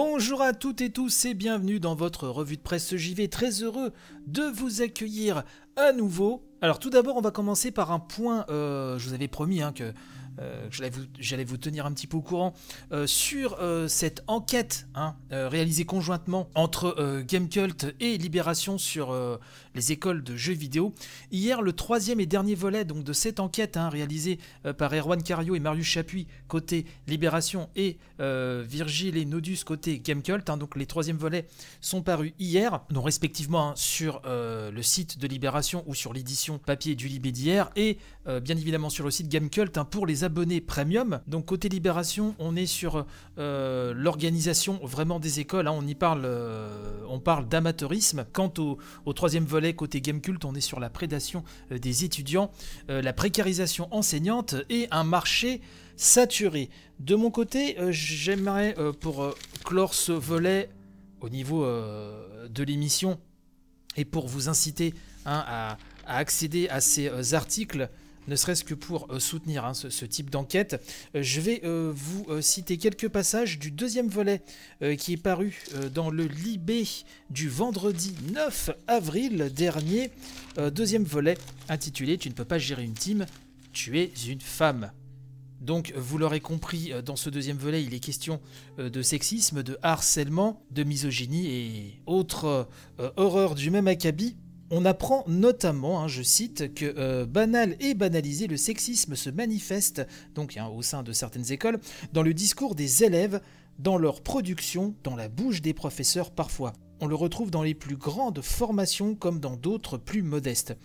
Bonjour à toutes et tous et bienvenue dans votre revue de presse JV. Très heureux de vous accueillir à nouveau. Alors tout d'abord, on va commencer par un point. euh, je vous avais promis hein, que j'allais vous, vous tenir un petit peu au courant euh, sur euh, cette enquête hein, euh, réalisée conjointement entre euh, Gamecult et Libération sur euh, les écoles de jeux vidéo. Hier, le troisième et dernier volet donc de cette enquête hein, réalisée euh, par Erwan Cario et Marius Chapuis côté Libération et euh, Virgile et Nodus côté Gamecult. hein. donc les troisièmes volets sont parus hier, donc respectivement sur euh, le site de Libération ou sur l'édition papier du Libé d'hier et euh, bien évidemment sur le site Gamecult pour les abonnés premium. Donc côté Libération, on est sur euh, l'organisation vraiment des écoles. hein. on y parle, euh, on parle d'amateurisme. Quant au, troisième volet côté Gamecult, on est sur la prédation euh, des étudiants, la précarisation enseignante et un marché saturé. De mon côté, j'aimerais pour clore ce volet au niveau de l'émission et pour vous inciter hein, à, accéder à ces articles, ne serait-ce que pour euh, soutenir hein, ce, type d'enquête, euh, je vais euh, vous citer quelques passages du deuxième volet qui est paru dans le Libé du vendredi 9 avril dernier. Deuxième volet intitulé Tu ne peux pas gérer une team, tu es une femme. Donc, vous l'aurez compris, dans ce deuxième volet, il est question de sexisme, de harcèlement, de misogynie et autres horreurs du même acabit. On apprend notamment, hein, je cite, que euh, banal et banalisé, le sexisme se manifeste, donc hein, au sein de certaines écoles, dans le discours des élèves, dans leur production, dans la bouche des professeurs parfois. On le retrouve dans les plus grandes formations comme dans d'autres plus modestes.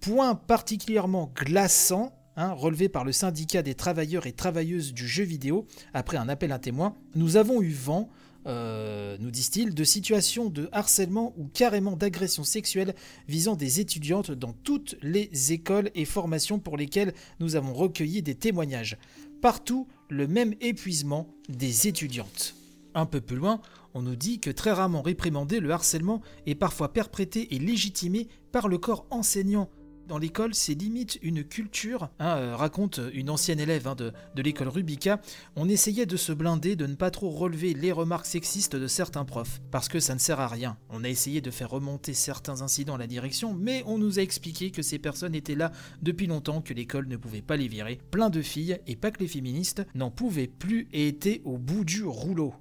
Point particulièrement glaçant, hein, relevé par le syndicat des travailleurs et travailleuses du jeu vidéo, après un appel à témoins, nous avons eu vent, euh, nous disent-ils, de situations de harcèlement ou carrément d'agression sexuelle visant des étudiantes dans toutes les écoles et formations pour lesquelles nous avons recueilli des témoignages. Partout, le même épuisement des étudiantes. Un peu plus loin, on nous dit que très rarement réprimandé, le harcèlement est parfois perprété et légitimé par le corps enseignant. L'école, c'est limite une culture, hein, euh, raconte une ancienne élève hein, de, de l'école Rubica. On essayait de se blinder, de ne pas trop relever les remarques sexistes de certains profs, parce que ça ne sert à rien. On a essayé de faire remonter certains incidents à la direction, mais on nous a expliqué que ces personnes étaient là depuis longtemps, que l'école ne pouvait pas les virer. Plein de filles, et pas que les féministes, n'en pouvaient plus et étaient au bout du rouleau.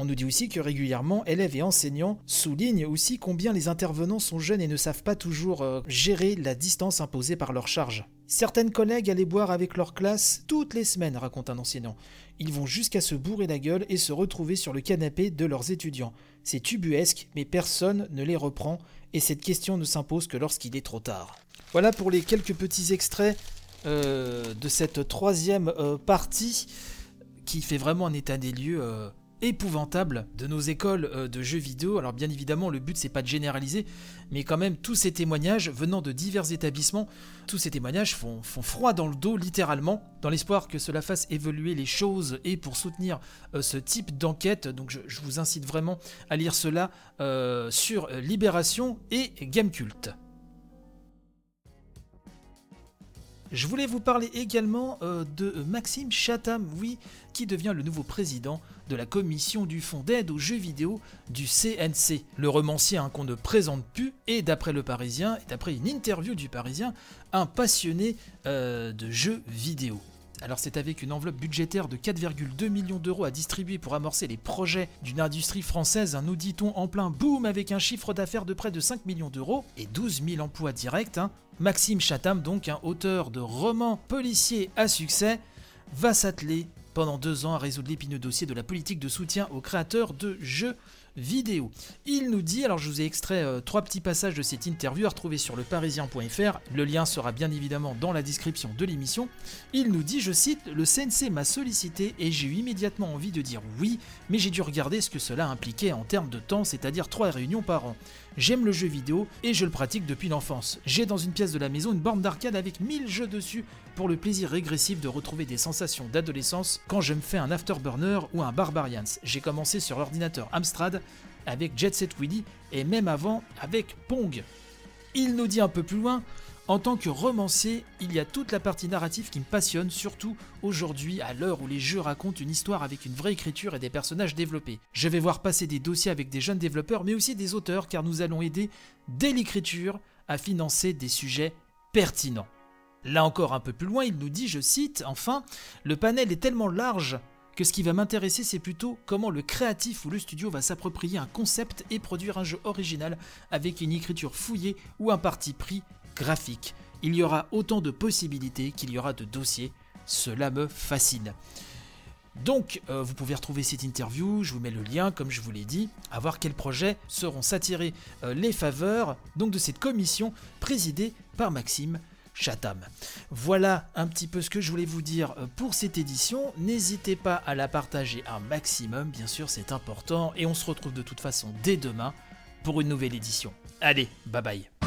On nous dit aussi que régulièrement, élèves et enseignants soulignent aussi combien les intervenants sont jeunes et ne savent pas toujours euh, gérer la distance imposée par leur charge. Certaines collègues allaient boire avec leur classe toutes les semaines, raconte un enseignant. Ils vont jusqu'à se bourrer la gueule et se retrouver sur le canapé de leurs étudiants. C'est tubuesque, mais personne ne les reprend, et cette question ne s'impose que lorsqu'il est trop tard. Voilà pour les quelques petits extraits euh, de cette troisième euh, partie qui fait vraiment un état des lieux épouvantable de nos écoles euh, de jeux vidéo. Alors bien évidemment, le but c'est pas de généraliser, mais quand même tous ces témoignages venant de divers établissements, tous ces témoignages font, froid dans le dos littéralement, dans l'espoir que cela fasse évoluer les choses et pour soutenir euh, ce type d'enquête. Donc je, vous incite vraiment à lire cela euh, sur Libération et Gamecult. Je voulais vous parler également euh, de Maxime Chatham, oui, qui devient le nouveau président de la commission du fonds d'aide aux jeux vidéo du CNC. Le romancier hein, qu'on ne présente plus est, d'après le Parisien, et d'après une interview du Parisien, un passionné euh, de jeux vidéo. Alors c'est avec une enveloppe budgétaire de 4,2 millions d'euros à distribuer pour amorcer les projets d'une industrie française, un auditon en plein boom avec un chiffre d'affaires de près de 5 millions d'euros et 12 000 emplois directs. hein. Maxime Chatham, donc un auteur de romans policiers à succès, va s'atteler pendant deux ans à résoudre l'épineux dossier de la politique de soutien aux créateurs de jeux vidéo. Il nous dit, alors je vous ai extrait euh, trois petits passages de cette interview à retrouver sur leparisien.fr, le lien sera bien évidemment dans la description de l'émission. Il nous dit, je cite, le CNC m'a sollicité et j'ai eu immédiatement envie de dire oui, mais j'ai dû regarder ce que cela impliquait en termes de temps, c'est-à-dire trois réunions par an. J'aime le jeu vidéo et je le pratique depuis l'enfance. J'ai dans une pièce de la maison une borne d'arcade avec 1000 jeux dessus pour le plaisir régressif de retrouver des sensations d'adolescence quand je me fais un Afterburner ou un Barbarians. J'ai commencé sur l'ordinateur Amstrad avec Jet Set Willy et même avant avec Pong. Il nous dit un peu plus loin En tant que romancier, il y a toute la partie narrative qui me passionne, surtout aujourd'hui, à l'heure où les jeux racontent une histoire avec une vraie écriture et des personnages développés. Je vais voir passer des dossiers avec des jeunes développeurs, mais aussi des auteurs, car nous allons aider, dès l'écriture, à financer des sujets pertinents. Là encore un peu plus loin, il nous dit, je cite, enfin, le panel est tellement large que ce qui va m'intéresser, c'est plutôt comment le créatif ou le studio va s'approprier un concept et produire un jeu original avec une écriture fouillée ou un parti pris graphique. Il y aura autant de possibilités qu'il y aura de dossiers. Cela me fascine. Donc, euh, vous pouvez retrouver cette interview, je vous mets le lien, comme je vous l'ai dit, à voir quels projets seront s'attirer euh, les faveurs donc de cette commission présidée par Maxime Voilà un petit peu ce que je voulais vous dire euh, pour cette édition. N'hésitez pas à la partager un maximum, bien sûr, c'est important. Et on se retrouve de toute façon dès demain pour une nouvelle édition. Allez, bye bye.